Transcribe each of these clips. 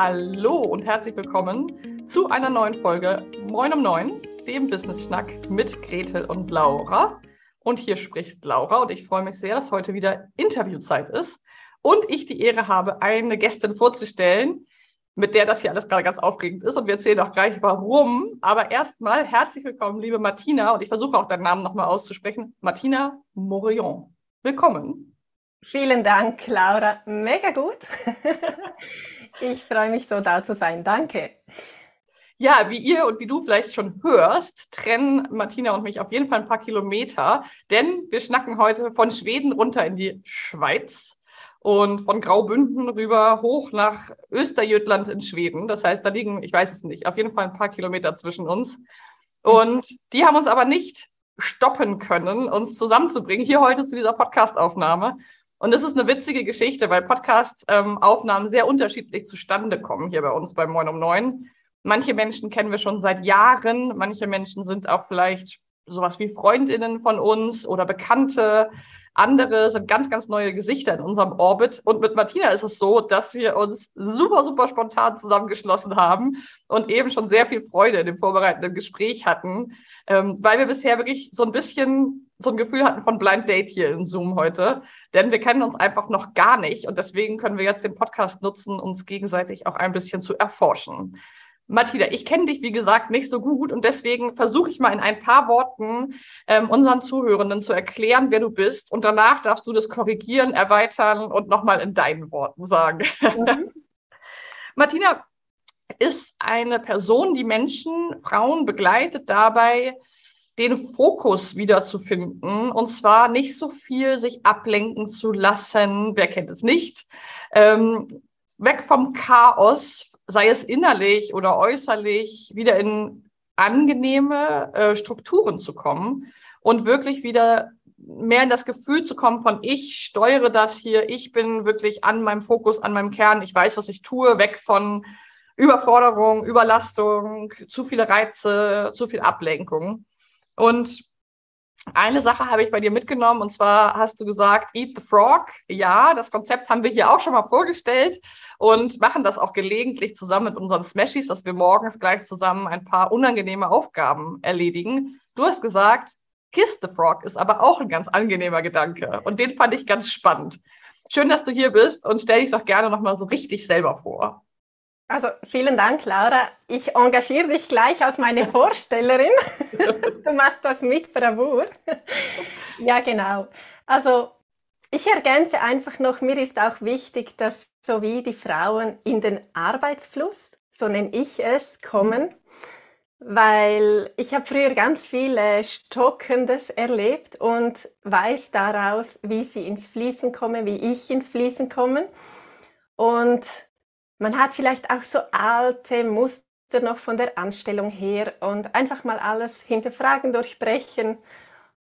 Hallo und herzlich willkommen zu einer neuen Folge Moin um Neun, dem Business Schnack mit Gretel und Laura. Und hier spricht Laura und ich freue mich sehr, dass heute wieder Interviewzeit ist und ich die Ehre habe, eine Gästin vorzustellen, mit der das hier alles gerade ganz aufregend ist. Und wir erzählen auch gleich warum. Aber erstmal herzlich willkommen, liebe Martina. Und ich versuche auch deinen Namen nochmal auszusprechen. Martina Morion. Willkommen. Vielen Dank, Laura. Mega gut. ich freue mich so, da zu sein. Danke. Ja, wie ihr und wie du vielleicht schon hörst, trennen Martina und mich auf jeden Fall ein paar Kilometer, denn wir schnacken heute von Schweden runter in die Schweiz und von Graubünden rüber hoch nach Österjötland in Schweden. Das heißt, da liegen, ich weiß es nicht, auf jeden Fall ein paar Kilometer zwischen uns. Und die haben uns aber nicht stoppen können, uns zusammenzubringen, hier heute zu dieser Podcastaufnahme. Und das ist eine witzige Geschichte, weil Podcast-Aufnahmen ähm, sehr unterschiedlich zustande kommen hier bei uns bei Moin um Neun. Manche Menschen kennen wir schon seit Jahren, manche Menschen sind auch vielleicht sowas wie Freundinnen von uns oder Bekannte. Andere sind ganz, ganz neue Gesichter in unserem Orbit. Und mit Martina ist es so, dass wir uns super, super spontan zusammengeschlossen haben und eben schon sehr viel Freude in dem vorbereitenden Gespräch hatten, ähm, weil wir bisher wirklich so ein bisschen so ein Gefühl hatten von Blind Date hier in Zoom heute. Denn wir kennen uns einfach noch gar nicht und deswegen können wir jetzt den Podcast nutzen, uns gegenseitig auch ein bisschen zu erforschen. Mathilda, ich kenne dich, wie gesagt, nicht so gut und deswegen versuche ich mal in ein paar Worten ähm, unseren Zuhörenden zu erklären, wer du bist und danach darfst du das korrigieren, erweitern und nochmal in deinen Worten sagen. Mhm. Martina ist eine Person, die Menschen, Frauen begleitet dabei, den Fokus wiederzufinden und zwar nicht so viel sich ablenken zu lassen, wer kennt es nicht, ähm, weg vom Chaos, sei es innerlich oder äußerlich, wieder in angenehme äh, Strukturen zu kommen und wirklich wieder mehr in das Gefühl zu kommen von ich steuere das hier, ich bin wirklich an meinem Fokus, an meinem Kern, ich weiß, was ich tue, weg von Überforderung, Überlastung, zu viele Reize, zu viel Ablenkung. Und eine Sache habe ich bei dir mitgenommen und zwar hast du gesagt, Eat the Frog. Ja, das Konzept haben wir hier auch schon mal vorgestellt und machen das auch gelegentlich zusammen mit unseren Smashies, dass wir morgens gleich zusammen ein paar unangenehme Aufgaben erledigen. Du hast gesagt, Kiss the Frog ist aber auch ein ganz angenehmer Gedanke und den fand ich ganz spannend. Schön, dass du hier bist und stell dich doch gerne nochmal so richtig selber vor. Also vielen Dank, Laura. Ich engagiere dich gleich als meine Vorstellerin. du machst das mit Bravour. ja, genau. Also ich ergänze einfach noch, mir ist auch wichtig, dass so wie die Frauen in den Arbeitsfluss, so nenne ich es, kommen, weil ich habe früher ganz viel Stockendes erlebt und weiß daraus, wie sie ins Fließen kommen, wie ich ins Fließen komme. Und man hat vielleicht auch so alte Muster noch von der Anstellung her und einfach mal alles hinterfragen, durchbrechen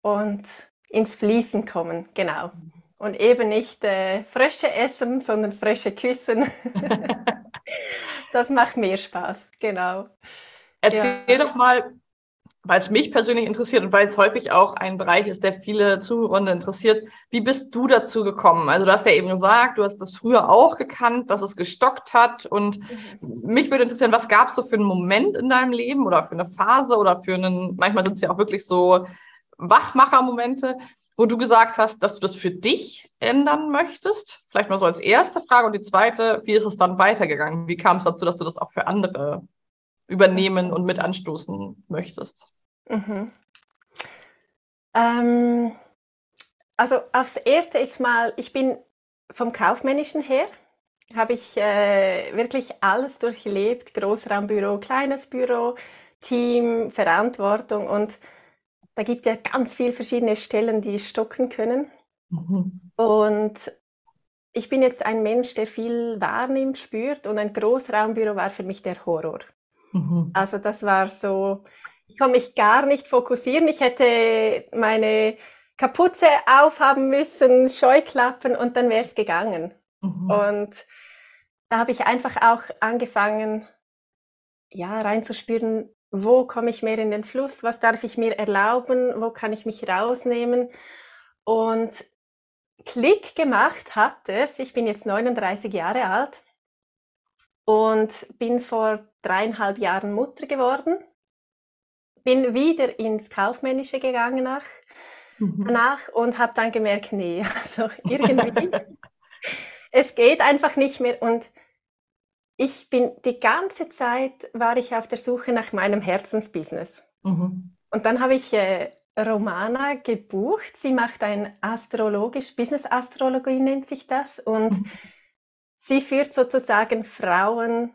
und ins Fließen kommen, genau. Und eben nicht äh, Frösche essen, sondern Frösche küssen. das macht mehr Spaß, genau. Erzähl ja. doch mal, weil es mich persönlich interessiert und weil es häufig auch ein Bereich ist, der viele Zuhörende interessiert. Wie bist du dazu gekommen? Also du hast ja eben gesagt, du hast das früher auch gekannt, dass es gestockt hat. Und mhm. mich würde interessieren, was gab es so für einen Moment in deinem Leben oder für eine Phase oder für einen, manchmal sind es ja auch wirklich so Wachmacher-Momente, wo du gesagt hast, dass du das für dich ändern möchtest? Vielleicht mal so als erste Frage. Und die zweite, wie ist es dann weitergegangen? Wie kam es dazu, dass du das auch für andere übernehmen und mit anstoßen möchtest? Mhm. Ähm, also aufs Erste ist mal, ich bin vom Kaufmännischen her, habe ich äh, wirklich alles durchlebt, Großraumbüro, kleines Büro, Team, Verantwortung und da gibt ja ganz viele verschiedene Stellen, die stocken können. Mhm. Und ich bin jetzt ein Mensch, der viel wahrnimmt, spürt und ein Großraumbüro war für mich der Horror. Mhm. Also das war so, ich konnte mich gar nicht fokussieren. Ich hätte meine Kapuze aufhaben müssen, Scheuklappen und dann wäre es gegangen. Mhm. Und da habe ich einfach auch angefangen, ja, reinzuspüren, wo komme ich mehr in den Fluss, was darf ich mir erlauben, wo kann ich mich rausnehmen. Und Klick gemacht hat es, ich bin jetzt 39 Jahre alt, und bin vor dreieinhalb Jahren Mutter geworden. Bin wieder ins Kaufmännische gegangen nach, mhm. danach und habe dann gemerkt, nee, also irgendwie, es geht einfach nicht mehr. Und ich bin die ganze Zeit war ich auf der Suche nach meinem Herzensbusiness. Mhm. Und dann habe ich äh, Romana gebucht. Sie macht ein astrologisch, Business Astrologie nennt sich das. Und mhm. sie führt sozusagen Frauen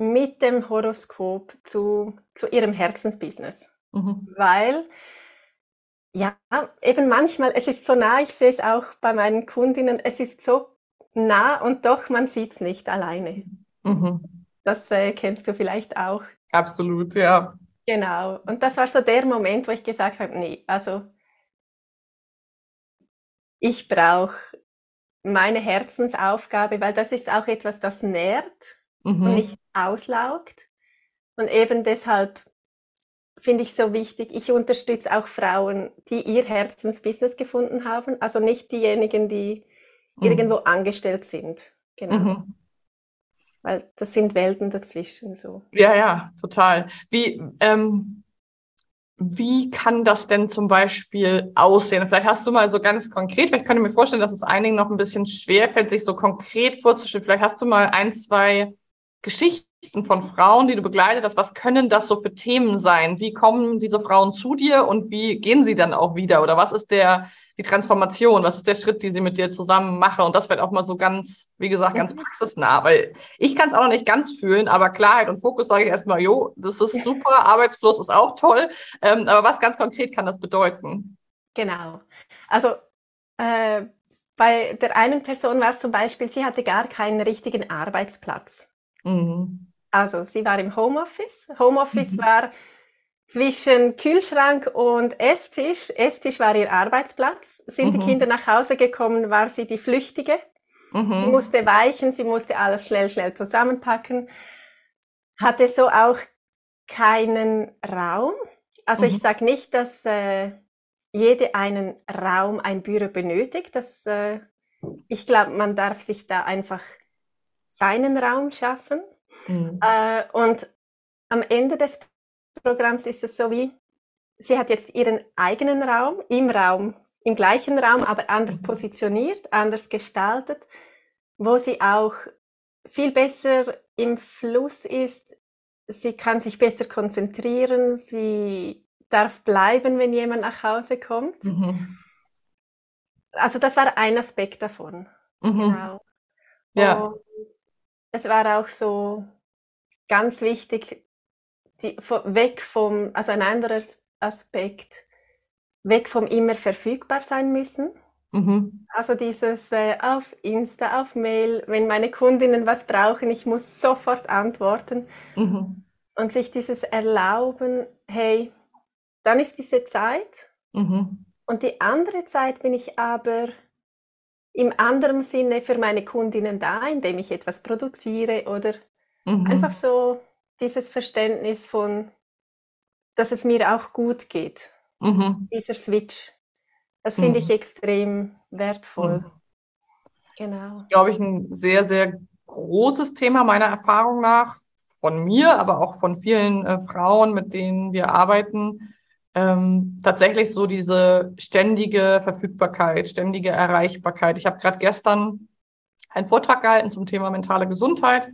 mit dem Horoskop zu, zu ihrem Herzensbusiness. Mhm. Weil, ja, eben manchmal, es ist so nah, ich sehe es auch bei meinen Kundinnen, es ist so nah und doch man sieht es nicht alleine. Mhm. Das äh, kennst du vielleicht auch. Absolut, ja. Genau. Und das war so der Moment, wo ich gesagt habe, nee, also ich brauche meine Herzensaufgabe, weil das ist auch etwas, das nährt mhm. und nicht auslaugt. Und eben deshalb finde ich so wichtig, ich unterstütze auch Frauen, die ihr Herzensbusiness gefunden haben, also nicht diejenigen, die mhm. irgendwo angestellt sind. Genau. Mhm. Weil das sind Welten dazwischen so. Ja, ja, total. Wie, ähm, wie kann das denn zum Beispiel aussehen? Vielleicht hast du mal so ganz konkret, vielleicht könnte ich mir vorstellen, dass es einigen noch ein bisschen schwer fällt, sich so konkret vorzustellen. Vielleicht hast du mal ein, zwei Geschichten von Frauen, die du begleitet hast. Was können das so für Themen sein? Wie kommen diese Frauen zu dir und wie gehen sie dann auch wieder? Oder was ist der, die Transformation? Was ist der Schritt, den sie mit dir zusammen machen? Und das wird auch mal so ganz, wie gesagt, ganz mhm. praxisnah, weil ich kann es auch noch nicht ganz fühlen, aber Klarheit und Fokus sage ich erstmal, jo, das ist super, Arbeitsfluss ist auch toll. Ähm, aber was ganz konkret kann das bedeuten? Genau. Also äh, bei der einen Person war es zum Beispiel, sie hatte gar keinen richtigen Arbeitsplatz. Mhm. Also sie war im Homeoffice. Homeoffice mhm. war zwischen Kühlschrank und Esstisch. Esstisch war ihr Arbeitsplatz. Sind mhm. die Kinder nach Hause gekommen, war sie die Flüchtige. Mhm. Sie musste weichen, sie musste alles schnell, schnell zusammenpacken. Hatte so auch keinen Raum. Also mhm. ich sage nicht, dass äh, jede einen Raum, ein Büro benötigt. Das, äh, ich glaube, man darf sich da einfach seinen Raum schaffen. Mhm. Äh, und am Ende des Programms ist es so wie, sie hat jetzt ihren eigenen Raum im Raum, im gleichen Raum, aber anders mhm. positioniert, anders gestaltet, wo sie auch viel besser im Fluss ist. Sie kann sich besser konzentrieren, sie darf bleiben, wenn jemand nach Hause kommt. Mhm. Also das war ein Aspekt davon. Mhm. Genau. Ja. Und es war auch so ganz wichtig, die, weg vom, also ein anderer Aspekt, weg vom immer verfügbar sein müssen. Mhm. Also dieses äh, auf Insta, auf Mail, wenn meine Kundinnen was brauchen, ich muss sofort antworten. Mhm. Und sich dieses Erlauben, hey, dann ist diese Zeit. Mhm. Und die andere Zeit bin ich aber im anderen Sinne für meine Kundinnen da, indem ich etwas produziere oder mhm. einfach so dieses Verständnis von, dass es mir auch gut geht. Mhm. Dieser Switch. Das finde ich mhm. extrem wertvoll. Mhm. Genau. Das ist, glaube ich, ein sehr, sehr großes Thema meiner Erfahrung nach. Von mir, aber auch von vielen äh, Frauen, mit denen wir arbeiten. Ähm, tatsächlich so diese ständige Verfügbarkeit, ständige Erreichbarkeit. Ich habe gerade gestern einen Vortrag gehalten zum Thema mentale Gesundheit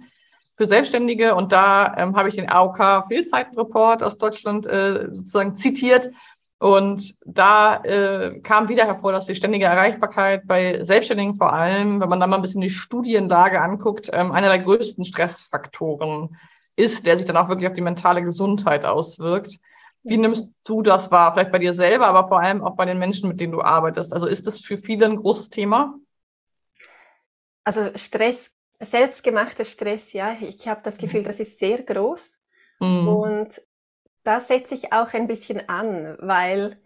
für Selbstständige und da ähm, habe ich den AOK Fehlzeitenreport aus Deutschland äh, sozusagen zitiert und da äh, kam wieder hervor, dass die ständige Erreichbarkeit bei Selbstständigen vor allem, wenn man da mal ein bisschen die Studienlage anguckt, ähm, einer der größten Stressfaktoren ist, der sich dann auch wirklich auf die mentale Gesundheit auswirkt. Wie nimmst du das wahr? Vielleicht bei dir selber, aber vor allem auch bei den Menschen, mit denen du arbeitest. Also ist das für viele ein großes Thema? Also Stress selbstgemachter Stress, ja, ich habe das Gefühl, das ist sehr groß. Mhm. Und da setze ich auch ein bisschen an, weil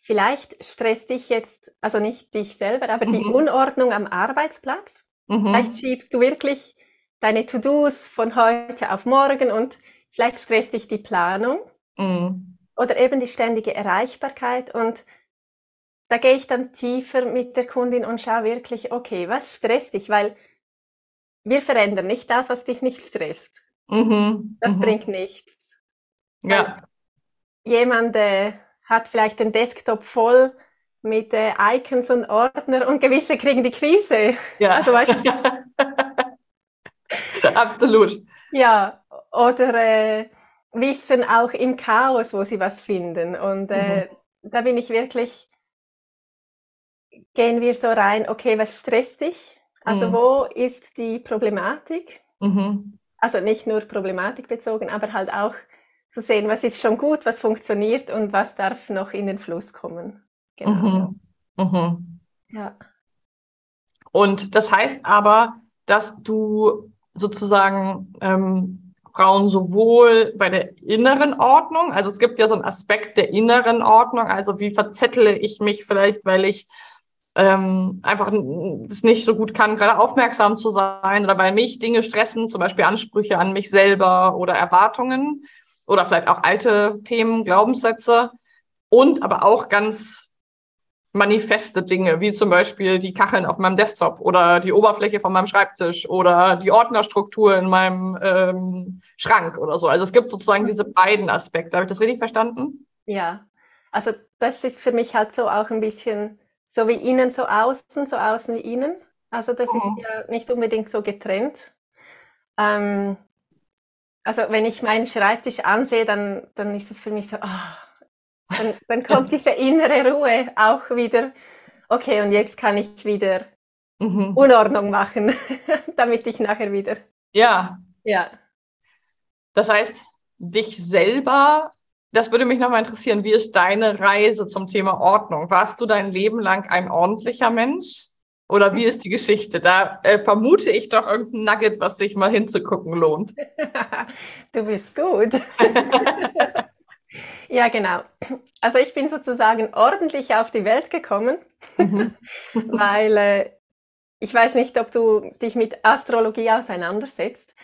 vielleicht stresst dich jetzt, also nicht dich selber, aber mhm. die Unordnung am Arbeitsplatz. Mhm. Vielleicht schiebst du wirklich deine To-Dos von heute auf morgen und vielleicht stresst dich die Planung mhm. Oder eben die ständige Erreichbarkeit und da gehe ich dann tiefer mit der Kundin und schaue wirklich, okay, was stresst dich? Weil wir verändern nicht das, was dich nicht stresst. Mhm. Das mhm. bringt nichts. Ja. jemand äh, hat vielleicht den Desktop voll mit äh, Icons und Ordner und gewisse kriegen die Krise. Ja. Also, weißt Absolut. Ja, oder äh, wissen auch im Chaos, wo sie was finden. Und äh, mhm. da bin ich wirklich, gehen wir so rein, okay, was stresst dich? Also mhm. wo ist die Problematik? Mhm. Also nicht nur Problematik bezogen, aber halt auch zu sehen, was ist schon gut, was funktioniert und was darf noch in den Fluss kommen. Genau. Mhm. Mhm. Ja. Und das heißt aber, dass du sozusagen ähm, Frauen sowohl bei der inneren Ordnung, also es gibt ja so einen Aspekt der inneren Ordnung, also wie verzettle ich mich vielleicht, weil ich ähm, einfach es nicht so gut kann, gerade aufmerksam zu sein oder bei mich Dinge stressen, zum Beispiel Ansprüche an mich selber oder Erwartungen oder vielleicht auch alte Themen, Glaubenssätze. Und aber auch ganz manifeste Dinge, wie zum Beispiel die Kacheln auf meinem Desktop oder die Oberfläche von meinem Schreibtisch oder die Ordnerstruktur in meinem ähm, Schrank oder so. Also es gibt sozusagen diese beiden Aspekte. Habe ich das richtig verstanden? Ja, also das ist für mich halt so auch ein bisschen so wie innen, so außen, so außen wie innen. Also das mhm. ist ja nicht unbedingt so getrennt. Ähm, also wenn ich meinen Schreibtisch ansehe, dann, dann ist es für mich so, oh, dann, dann kommt diese innere Ruhe auch wieder. Okay, und jetzt kann ich wieder mhm. Unordnung machen, damit ich nachher wieder. Ja. Ja. Das heißt, dich selber, das würde mich nochmal interessieren, wie ist deine Reise zum Thema Ordnung? Warst du dein Leben lang ein ordentlicher Mensch? Oder wie ist die Geschichte? Da äh, vermute ich doch irgendein Nugget, was sich mal hinzugucken lohnt. du bist gut. Ja, genau. Also ich bin sozusagen ordentlich auf die Welt gekommen, mhm. weil äh, ich weiß nicht, ob du dich mit Astrologie auseinandersetzt.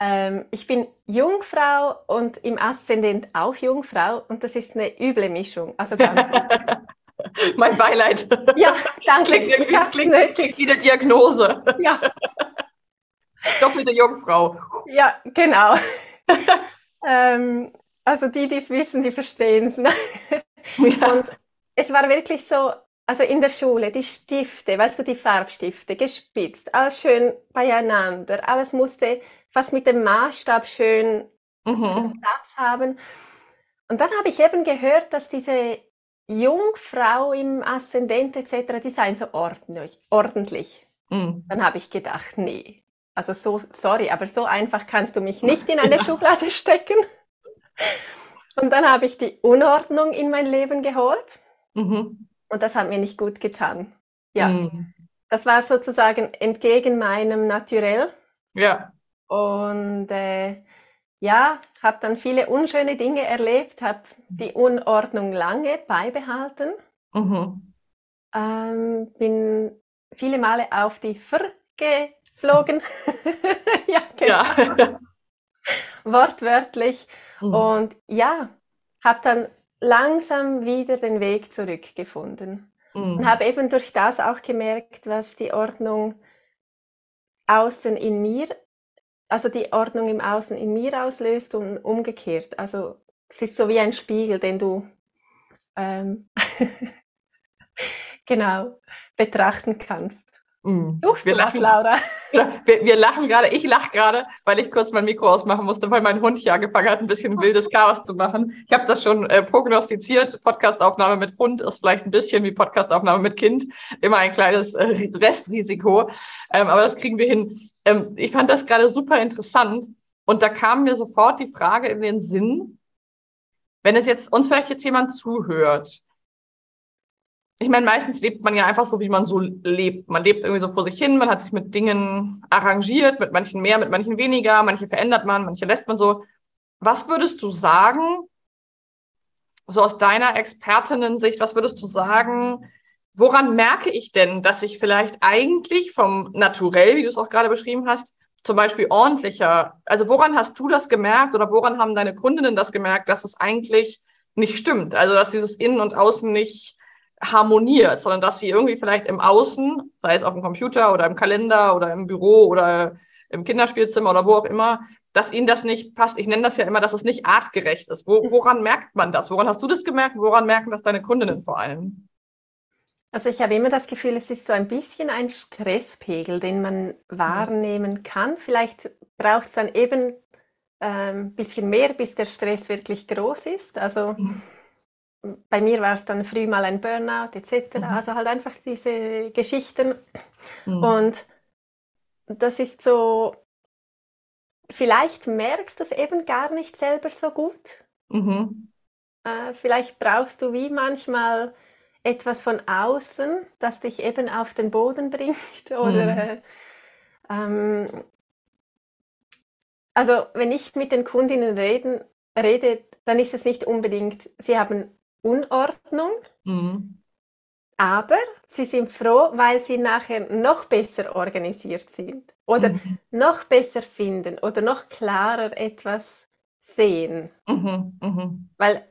Ähm, ich bin Jungfrau und im Aszendent auch Jungfrau und das ist eine üble Mischung. Also mein Beileid. Ja, danke. Das klingt, das klingt, das klingt wie eine Diagnose. Ja. Doppelte Jungfrau. Ja, genau. ähm, also die, die es wissen, die verstehen es. Ne? Ja. Und es war wirklich so, also in der Schule, die Stifte, weißt du, die Farbstifte, gespitzt, alles schön beieinander, alles musste fast mit dem Maßstab schön mhm. Platz haben. Und dann habe ich eben gehört, dass diese Jungfrau im Aszendent etc., die seien so ordentlich. ordentlich. Mhm. Dann habe ich gedacht, nee, also so, sorry, aber so einfach kannst du mich nicht in eine Schublade stecken. Und dann habe ich die Unordnung in mein Leben geholt. Mhm. Und das hat mir nicht gut getan. Ja. Mhm. Das war sozusagen entgegen meinem Naturell. Ja. Und äh, ja, habe dann viele unschöne Dinge erlebt, habe die Unordnung lange beibehalten. Mhm. Ähm, bin viele Male auf die Ver geflogen. ja, genau. Ja. Wortwörtlich. Mhm. Und ja, habe dann langsam wieder den Weg zurückgefunden. Mhm. Und habe eben durch das auch gemerkt, was die Ordnung außen in mir, also die Ordnung im Außen in mir auslöst und umgekehrt. Also es ist so wie ein Spiegel, den du ähm, genau betrachten kannst. Suchst wir lachen, Laura? Wir, wir lachen gerade, ich lache gerade, weil ich kurz mein Mikro ausmachen musste, weil mein Hund hier angefangen hat, ein bisschen wildes Chaos zu machen. Ich habe das schon äh, prognostiziert. Podcastaufnahme mit Hund ist vielleicht ein bisschen wie Podcastaufnahme mit Kind. Immer ein kleines äh, Restrisiko. Ähm, aber das kriegen wir hin. Ähm, ich fand das gerade super interessant. Und da kam mir sofort die Frage in den Sinn, wenn es jetzt uns vielleicht jetzt jemand zuhört, ich meine, meistens lebt man ja einfach so, wie man so lebt. Man lebt irgendwie so vor sich hin, man hat sich mit Dingen arrangiert, mit manchen mehr, mit manchen weniger, manche verändert man, manche lässt man so. Was würdest du sagen, so aus deiner Expertinnen-Sicht, was würdest du sagen, woran merke ich denn, dass ich vielleicht eigentlich vom Naturell, wie du es auch gerade beschrieben hast, zum Beispiel ordentlicher, also woran hast du das gemerkt oder woran haben deine Kundinnen das gemerkt, dass es eigentlich nicht stimmt? Also, dass dieses Innen und Außen nicht harmoniert, sondern dass sie irgendwie vielleicht im Außen, sei es auf dem Computer oder im Kalender oder im Büro oder im Kinderspielzimmer oder wo auch immer, dass ihnen das nicht passt. Ich nenne das ja immer, dass es nicht artgerecht ist. Wo, woran merkt man das? Woran hast du das gemerkt? Woran merken das deine Kundinnen vor allem? Also ich habe immer das Gefühl, es ist so ein bisschen ein Stresspegel, den man wahrnehmen kann. Vielleicht braucht es dann eben ein ähm, bisschen mehr, bis der Stress wirklich groß ist. Also mhm. Bei mir war es dann früh mal ein Burnout etc. Mhm. Also halt einfach diese Geschichten. Mhm. Und das ist so, vielleicht merkst du es eben gar nicht selber so gut. Mhm. Äh, vielleicht brauchst du wie manchmal etwas von außen, das dich eben auf den Boden bringt. Oder mhm. äh, ähm, also wenn ich mit den Kundinnen reden, rede, dann ist es nicht unbedingt, sie haben Unordnung, mhm. aber sie sind froh, weil sie nachher noch besser organisiert sind oder mhm. noch besser finden oder noch klarer etwas sehen. Mhm. mhm. Weil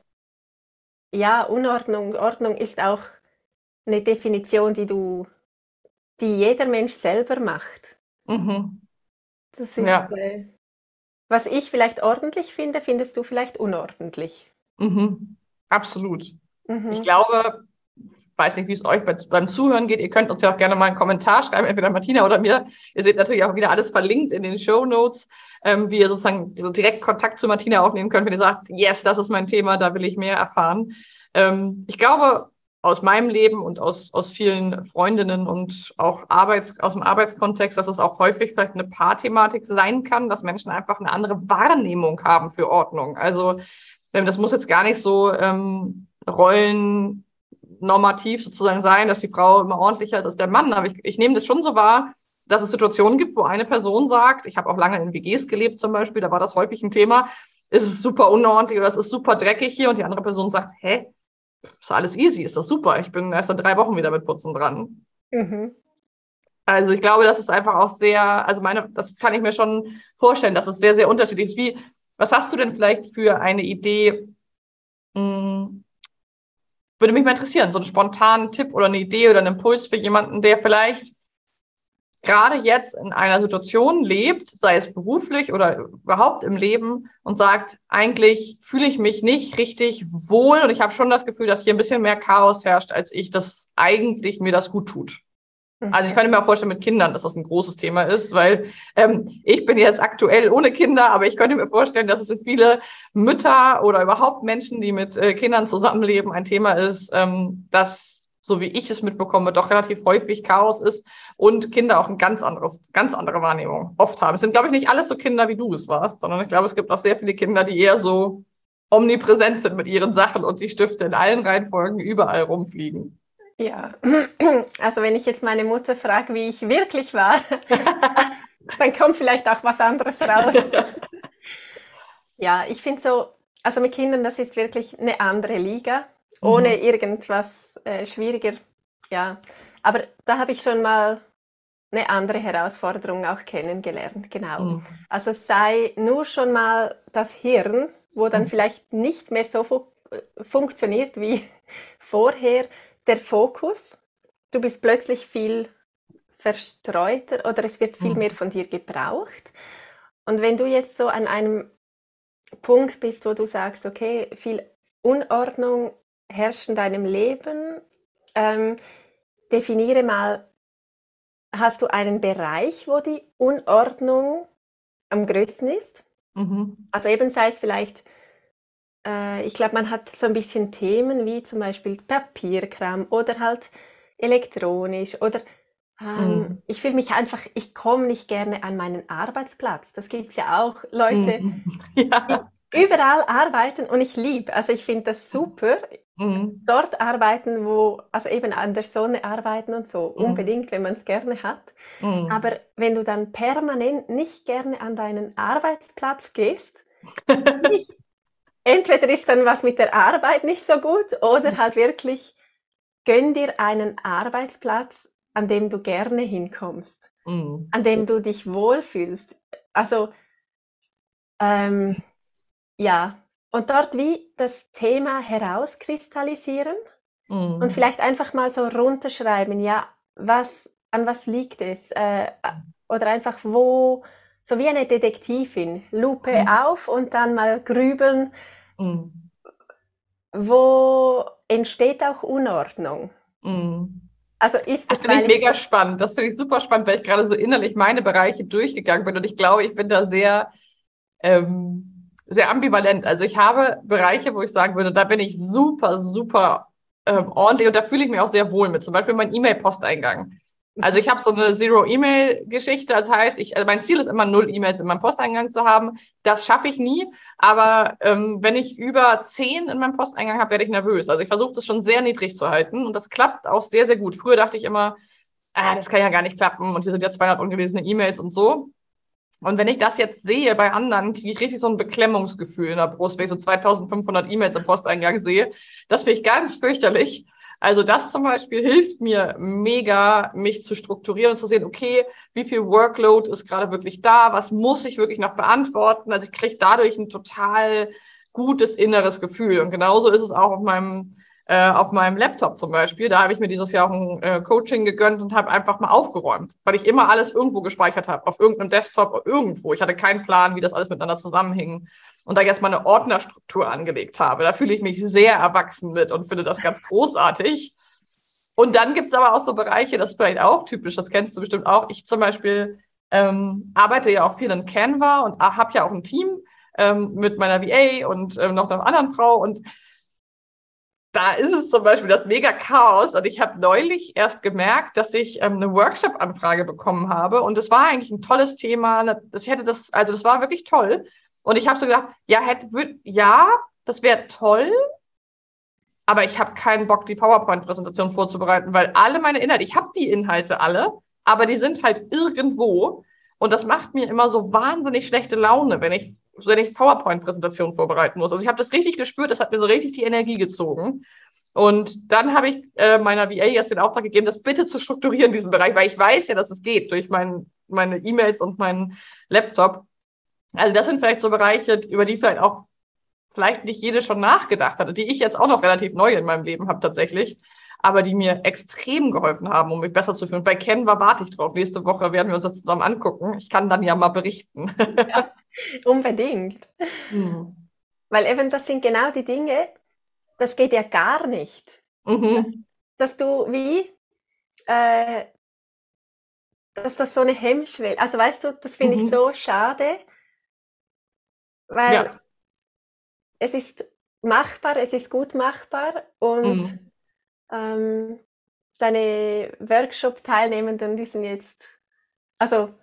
ja, Unordnung, Ordnung ist auch eine Definition, die du, die jeder Mensch selber macht. Mhm. Das ist, ja. äh, was ich vielleicht ordentlich finde, findest du vielleicht unordentlich. Mhm. Absolut. Mhm. Ich glaube, weiß nicht, wie es euch beim Zuhören geht. Ihr könnt uns ja auch gerne mal einen Kommentar schreiben, entweder Martina oder mir. Ihr seht natürlich auch wieder alles verlinkt in den Show Notes, ähm, wie ihr sozusagen direkt Kontakt zu Martina aufnehmen könnt, wenn ihr sagt, yes, das ist mein Thema, da will ich mehr erfahren. Ähm, ich glaube, aus meinem Leben und aus, aus vielen Freundinnen und auch Arbeits, aus dem Arbeitskontext, dass es auch häufig vielleicht eine Paarthematik sein kann, dass Menschen einfach eine andere Wahrnehmung haben für Ordnung. Also das muss jetzt gar nicht so ähm, rollennormativ sozusagen sein, dass die Frau immer ordentlicher ist als der Mann. Aber ich, ich nehme das schon so wahr, dass es Situationen gibt, wo eine Person sagt, ich habe auch lange in WGs gelebt zum Beispiel, da war das häufig ein Thema, ist es super unordentlich oder es ist super dreckig hier und die andere Person sagt, hä, ist alles easy, ist das super. Ich bin erst in drei Wochen wieder mit Putzen dran. Mhm. Also ich glaube, das ist einfach auch sehr, also meine, das kann ich mir schon vorstellen, dass es sehr, sehr unterschiedlich ist. Wie, was hast du denn vielleicht für eine Idee? Mh, hm, würde mich mal interessieren, so einen spontanen Tipp oder eine Idee oder einen Impuls für jemanden, der vielleicht gerade jetzt in einer Situation lebt, sei es beruflich oder überhaupt im Leben und sagt, eigentlich fühle ich mich nicht richtig wohl und ich habe schon das Gefühl, dass hier ein bisschen mehr Chaos herrscht, als ich das eigentlich mir das gut tut. Also ich könnte mir auch vorstellen mit Kindern, dass das ein großes Thema ist, weil ähm, ich bin jetzt aktuell ohne Kinder, aber ich könnte mir vorstellen, dass es für viele Mütter oder überhaupt Menschen, die mit äh, Kindern zusammenleben, ein Thema ist, ähm, dass so wie ich es mitbekomme, doch relativ häufig Chaos ist und Kinder auch ein ganz anderes, ganz andere Wahrnehmung oft haben. Es sind, glaube ich, nicht alles so Kinder, wie du es warst, sondern ich glaube, es gibt auch sehr viele Kinder, die eher so omnipräsent sind mit ihren Sachen und die Stifte in allen Reihenfolgen überall rumfliegen. Ja, also wenn ich jetzt meine Mutter frage, wie ich wirklich war, dann kommt vielleicht auch was anderes raus. ja, ich finde so, also mit Kindern, das ist wirklich eine andere Liga, ohne mhm. irgendwas äh, schwieriger. Ja, aber da habe ich schon mal eine andere Herausforderung auch kennengelernt, genau. Mhm. Also sei nur schon mal das Hirn, wo dann mhm. vielleicht nicht mehr so fu funktioniert wie vorher, der Fokus. Du bist plötzlich viel verstreuter oder es wird viel mhm. mehr von dir gebraucht. Und wenn du jetzt so an einem Punkt bist, wo du sagst, okay, viel Unordnung herrscht in deinem Leben? Ähm, definiere mal, hast du einen Bereich, wo die Unordnung am größten ist? Mhm. Also eben sei es vielleicht, äh, ich glaube, man hat so ein bisschen Themen wie zum Beispiel Papierkram oder halt elektronisch oder ähm, mhm. ich fühle mich einfach, ich komme nicht gerne an meinen Arbeitsplatz. Das gibt es ja auch Leute, mhm. ja. die überall arbeiten und ich liebe, also ich finde das super. Mhm. Dort arbeiten, wo, also eben an der Sonne arbeiten und so, mhm. unbedingt, wenn man es gerne hat. Mhm. Aber wenn du dann permanent nicht gerne an deinen Arbeitsplatz gehst, nicht, entweder ist dann was mit der Arbeit nicht so gut oder halt wirklich gönn dir einen Arbeitsplatz, an dem du gerne hinkommst, mhm. an dem du dich wohlfühlst. Also, ähm, ja, und dort wie das Thema herauskristallisieren Mhm. Und vielleicht einfach mal so runterschreiben, ja, was, an was liegt es? Äh, oder einfach wo, so wie eine Detektivin, Lupe mhm. auf und dann mal grübeln, mhm. wo entsteht auch Unordnung. Mhm. Also ist das, das finde ich mega spannend. Das finde ich super spannend, weil ich gerade so innerlich meine Bereiche durchgegangen bin und ich glaube, ich bin da sehr, ähm, sehr ambivalent. Also ich habe Bereiche, wo ich sagen würde, da bin ich super, super ähm, ordentlich und da fühle ich mich auch sehr wohl mit. Zum Beispiel mein E-Mail-Posteingang. Also ich habe so eine Zero-E-Mail-Geschichte. Das heißt, ich, also mein Ziel ist immer null E-Mails in meinem Posteingang zu haben. Das schaffe ich nie. Aber ähm, wenn ich über zehn in meinem Posteingang habe, werde ich nervös. Also ich versuche das schon sehr niedrig zu halten und das klappt auch sehr, sehr gut. Früher dachte ich immer, ah, das kann ja gar nicht klappen und hier sind ja 200 ungelesene E-Mails und so. Und wenn ich das jetzt sehe bei anderen, kriege ich richtig so ein Beklemmungsgefühl in der Brust, wenn ich so 2500 E-Mails im Posteingang sehe. Das finde ich ganz fürchterlich. Also das zum Beispiel hilft mir mega, mich zu strukturieren und zu sehen, okay, wie viel Workload ist gerade wirklich da, was muss ich wirklich noch beantworten. Also ich kriege dadurch ein total gutes inneres Gefühl. Und genauso ist es auch auf meinem äh, auf meinem Laptop zum Beispiel. Da habe ich mir dieses Jahr auch ein äh, Coaching gegönnt und habe einfach mal aufgeräumt, weil ich immer alles irgendwo gespeichert habe, auf irgendeinem Desktop, irgendwo. Ich hatte keinen Plan, wie das alles miteinander zusammenhing und da jetzt mal eine Ordnerstruktur angelegt habe. Da fühle ich mich sehr erwachsen mit und finde das ganz großartig. Und dann gibt es aber auch so Bereiche, das ist vielleicht auch typisch, das kennst du bestimmt auch. Ich zum Beispiel ähm, arbeite ja auch viel in Canva und habe ja auch ein Team ähm, mit meiner VA und ähm, noch einer anderen Frau. Und da ist es zum Beispiel das mega Chaos. Und ich habe neulich erst gemerkt, dass ich ähm, eine Workshop-Anfrage bekommen habe. Und das war eigentlich ein tolles Thema. Das hätte das, also das war wirklich toll. Und ich habe so gedacht, ja, hätte, würd, ja, das wäre toll, aber ich habe keinen Bock, die PowerPoint-Präsentation vorzubereiten, weil alle meine Inhalte, ich habe die Inhalte alle, aber die sind halt irgendwo. Und das macht mir immer so wahnsinnig schlechte Laune, wenn ich, wenn ich PowerPoint-Präsentation vorbereiten muss. Also ich habe das richtig gespürt, das hat mir so richtig die Energie gezogen. Und dann habe ich äh, meiner VA jetzt den Auftrag gegeben, das bitte zu strukturieren, diesen Bereich, weil ich weiß ja, dass es geht durch mein, meine E-Mails und meinen Laptop. Also das sind vielleicht so Bereiche, über die vielleicht auch vielleicht nicht jede schon nachgedacht hat, die ich jetzt auch noch relativ neu in meinem Leben habe tatsächlich, aber die mir extrem geholfen haben, um mich besser zu fühlen. Bei Canva warte ich drauf. Nächste Woche werden wir uns das zusammen angucken. Ich kann dann ja mal berichten. Ja, unbedingt. Hm. Weil eben das sind genau die Dinge, das geht ja gar nicht. Mhm. Dass, dass, du wie, äh, dass das so eine Hemmschwelle, also weißt du, das finde mhm. ich so schade, weil ja. es ist machbar, es ist gut machbar und mhm. ähm, deine Workshop-Teilnehmenden, die sind jetzt, also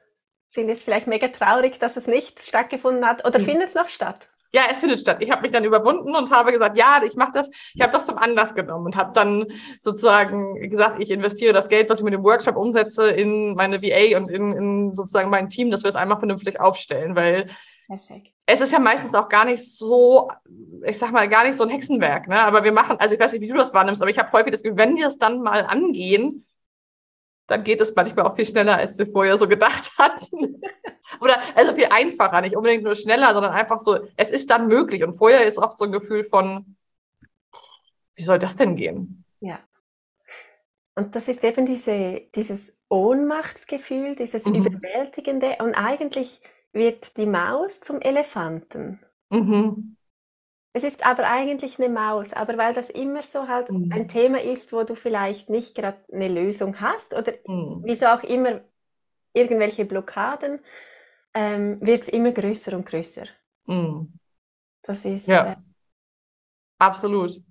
sind jetzt vielleicht mega traurig, dass es nicht stattgefunden hat oder mhm. findet es noch statt? Ja, es findet statt. Ich habe mich dann überwunden und habe gesagt, ja, ich mache das. Ich habe das zum Anlass genommen und habe dann sozusagen gesagt, ich investiere das Geld, was ich mit dem Workshop umsetze, in meine VA und in, in sozusagen mein Team, dass wir es einmal vernünftig aufstellen, weil Perfekt. Es ist ja meistens auch gar nicht so, ich sag mal, gar nicht so ein Hexenwerk, ne? Aber wir machen, also ich weiß nicht, wie du das wahrnimmst, aber ich habe häufig das Gefühl, wenn wir es dann mal angehen, dann geht es manchmal auch viel schneller, als wir vorher so gedacht hatten. Oder also viel einfacher, nicht unbedingt nur schneller, sondern einfach so, es ist dann möglich. Und vorher ist oft so ein Gefühl von, wie soll das denn gehen? Ja. Und das ist eben diese, dieses Ohnmachtsgefühl, dieses mhm. Überwältigende und eigentlich wird die Maus zum Elefanten. Mhm. Es ist aber eigentlich eine Maus, aber weil das immer so halt mhm. ein Thema ist, wo du vielleicht nicht gerade eine Lösung hast oder mhm. wieso auch immer irgendwelche Blockaden, ähm, wird es immer größer und größer. Mhm. Das ist. Ja. Äh, Absolut.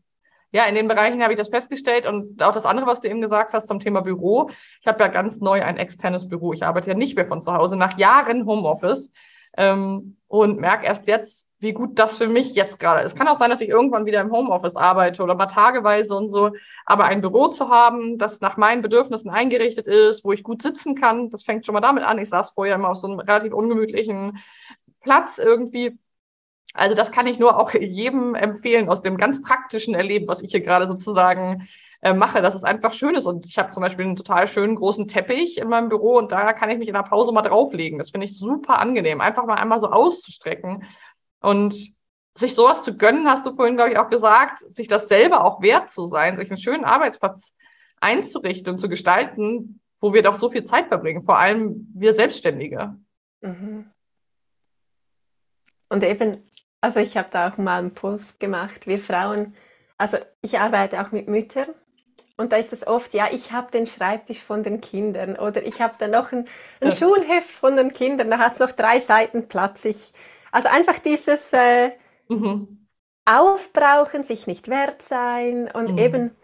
Ja, in den Bereichen habe ich das festgestellt und auch das andere, was du eben gesagt hast zum Thema Büro. Ich habe ja ganz neu ein externes Büro. Ich arbeite ja nicht mehr von zu Hause nach Jahren Homeoffice ähm, und merke erst jetzt, wie gut das für mich jetzt gerade ist. Es kann auch sein, dass ich irgendwann wieder im Homeoffice arbeite oder mal tageweise und so. Aber ein Büro zu haben, das nach meinen Bedürfnissen eingerichtet ist, wo ich gut sitzen kann, das fängt schon mal damit an. Ich saß vorher immer auf so einem relativ ungemütlichen Platz irgendwie also das kann ich nur auch jedem empfehlen aus dem ganz praktischen Erleben, was ich hier gerade sozusagen äh, mache, dass es einfach schön ist. Und ich habe zum Beispiel einen total schönen großen Teppich in meinem Büro und da kann ich mich in der Pause mal drauflegen. Das finde ich super angenehm, einfach mal einmal so auszustrecken. Und sich sowas zu gönnen, hast du vorhin, glaube ich, auch gesagt, sich das selber auch wert zu sein, sich einen schönen Arbeitsplatz einzurichten und zu gestalten, wo wir doch so viel Zeit verbringen, vor allem wir Selbstständige. Mhm. Und eben, also ich habe da auch mal einen Post gemacht, wir Frauen, also ich arbeite auch mit Müttern und da ist es oft, ja, ich habe den Schreibtisch von den Kindern oder ich habe da noch ein, ein ja. Schulheft von den Kindern, da hat es noch drei Seiten Platz. Ich, also einfach dieses äh, mhm. Aufbrauchen, sich nicht wert sein und mhm. eben,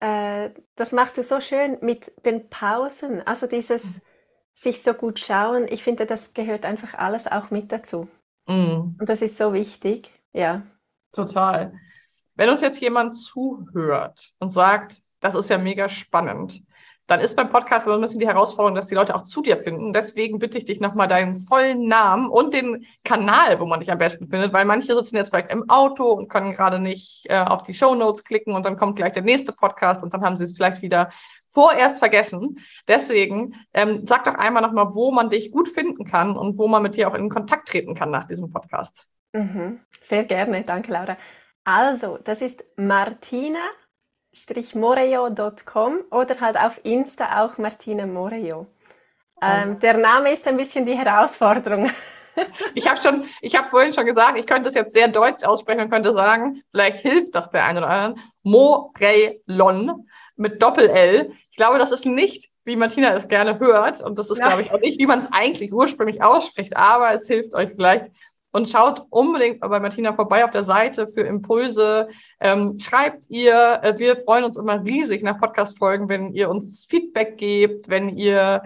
äh, das machst du so schön mit den Pausen, also dieses mhm. sich so gut schauen. Ich finde, das gehört einfach alles auch mit dazu. Mhm. Und das ist so wichtig, ja. Total. Wenn uns jetzt jemand zuhört und sagt, das ist ja mega spannend. Dann ist beim Podcast immer ein bisschen die Herausforderung, dass die Leute auch zu dir finden. Deswegen bitte ich dich nochmal deinen vollen Namen und den Kanal, wo man dich am besten findet, weil manche sitzen jetzt vielleicht im Auto und können gerade nicht äh, auf die Show Notes klicken und dann kommt gleich der nächste Podcast und dann haben sie es vielleicht wieder vorerst vergessen. Deswegen ähm, sag doch einmal nochmal, wo man dich gut finden kann und wo man mit dir auch in Kontakt treten kann nach diesem Podcast. Mhm. Sehr gerne, danke Laura. Also, das ist Martina moreo.com oder halt auf Insta auch Martina Moreo. Ähm, der Name ist ein bisschen die Herausforderung. Ich habe schon, ich habe vorhin schon gesagt, ich könnte es jetzt sehr deutsch aussprechen und könnte sagen, vielleicht hilft das der einen oder anderen. Morelon mit Doppel-L. Ich glaube, das ist nicht, wie Martina es gerne hört. Und das ist, ja. glaube ich, auch nicht, wie man es eigentlich ursprünglich ausspricht. Aber es hilft euch vielleicht, und schaut unbedingt bei Martina vorbei auf der Seite für Impulse. Ähm, schreibt ihr, äh, wir freuen uns immer riesig nach Podcast-Folgen, wenn ihr uns Feedback gebt, wenn ihr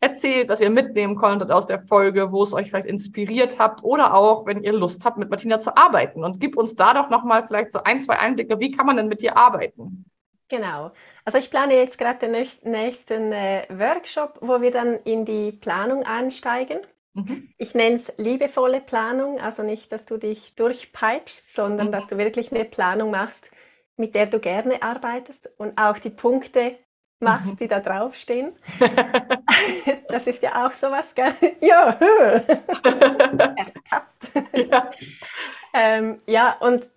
erzählt, was ihr mitnehmen konntet aus der Folge, wo es euch vielleicht inspiriert habt oder auch, wenn ihr Lust habt, mit Martina zu arbeiten. Und gib uns da doch nochmal vielleicht so ein, zwei Einblicke, wie kann man denn mit dir arbeiten? Genau. Also ich plane jetzt gerade den nächsten äh, Workshop, wo wir dann in die Planung einsteigen. Mhm. Ich nenne es liebevolle Planung, also nicht, dass du dich durchpeitschst, sondern mhm. dass du wirklich eine Planung machst, mit der du gerne arbeitest und auch die Punkte machst, mhm. die da draufstehen. das ist ja auch sowas, gell? Ja, ja. ähm, ja, und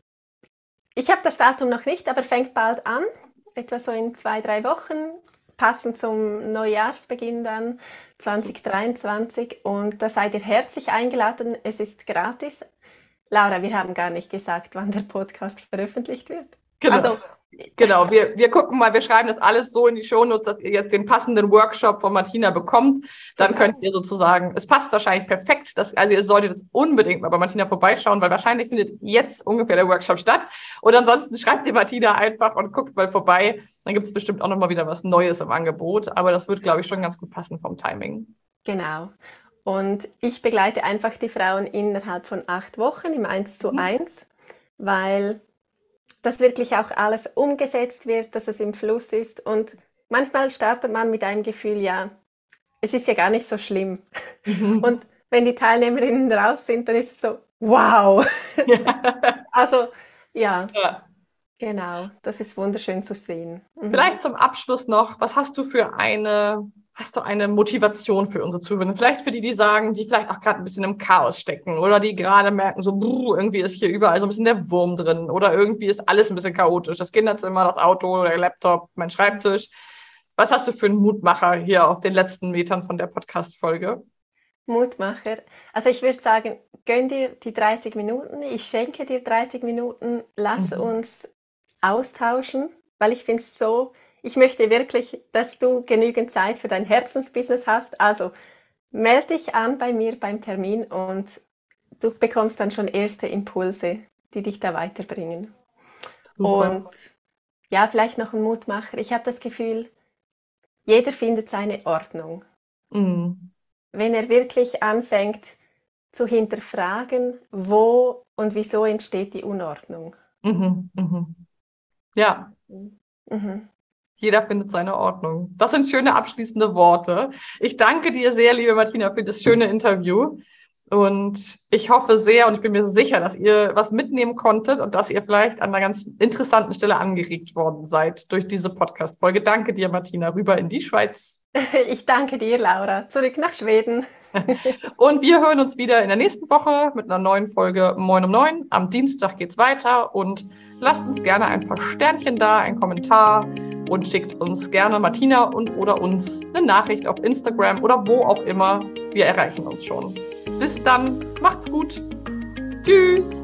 ich habe das Datum noch nicht, aber fängt bald an, etwa so in zwei, drei Wochen passend zum Neujahrsbeginn dann 2023 und da seid ihr herzlich eingeladen. Es ist gratis. Laura, wir haben gar nicht gesagt, wann der Podcast veröffentlicht wird. Genau. Also Genau, wir, wir gucken mal, wir schreiben das alles so in die Shownotes, dass ihr jetzt den passenden Workshop von Martina bekommt. Dann könnt ihr sozusagen, es passt wahrscheinlich perfekt, dass, also ihr solltet jetzt unbedingt mal bei Martina vorbeischauen, weil wahrscheinlich findet jetzt ungefähr der Workshop statt. Und ansonsten schreibt ihr Martina einfach und guckt mal vorbei. Dann gibt es bestimmt auch nochmal wieder was Neues im Angebot. Aber das wird, glaube ich, schon ganz gut passen vom Timing. Genau. Und ich begleite einfach die Frauen innerhalb von acht Wochen im 1 zu 1, mhm. weil dass wirklich auch alles umgesetzt wird, dass es im Fluss ist. Und manchmal startet man mit einem Gefühl, ja, es ist ja gar nicht so schlimm. Mhm. Und wenn die Teilnehmerinnen raus sind, dann ist es so, wow. Ja. also ja, ja, genau, das ist wunderschön zu sehen. Mhm. Vielleicht zum Abschluss noch, was hast du für eine Hast du eine Motivation für unsere Zuhörer? Vielleicht für die, die sagen, die vielleicht auch gerade ein bisschen im Chaos stecken oder die gerade merken, so bruh, irgendwie ist hier überall so ein bisschen der Wurm drin oder irgendwie ist alles ein bisschen chaotisch. Das Kinderzimmer, das Auto, der Laptop, mein Schreibtisch. Was hast du für einen Mutmacher hier auf den letzten Metern von der Podcast-Folge? Mutmacher. Also ich würde sagen, gönn dir die 30 Minuten. Ich schenke dir 30 Minuten. Lass mhm. uns austauschen, weil ich finde es so ich möchte wirklich, dass du genügend Zeit für dein Herzensbusiness hast. Also melde dich an bei mir beim Termin und du bekommst dann schon erste Impulse, die dich da weiterbringen. Super. Und ja, vielleicht noch ein Mutmacher. Ich habe das Gefühl, jeder findet seine Ordnung. Mhm. Wenn er wirklich anfängt zu hinterfragen, wo und wieso entsteht die Unordnung. Mhm, mhm. Ja. Mhm. Jeder findet seine Ordnung. Das sind schöne abschließende Worte. Ich danke dir sehr, liebe Martina, für das schöne Interview. Und ich hoffe sehr und ich bin mir sicher, dass ihr was mitnehmen konntet und dass ihr vielleicht an einer ganz interessanten Stelle angeregt worden seid durch diese Podcast-Folge. Danke dir, Martina. Rüber in die Schweiz. Ich danke dir, Laura. Zurück nach Schweden. und wir hören uns wieder in der nächsten Woche mit einer neuen Folge Moin um Neun. Am Dienstag geht's weiter und lasst uns gerne ein paar Sternchen da, einen Kommentar und schickt uns gerne Martina und oder uns eine Nachricht auf Instagram oder wo auch immer. Wir erreichen uns schon. Bis dann, macht's gut. Tschüss.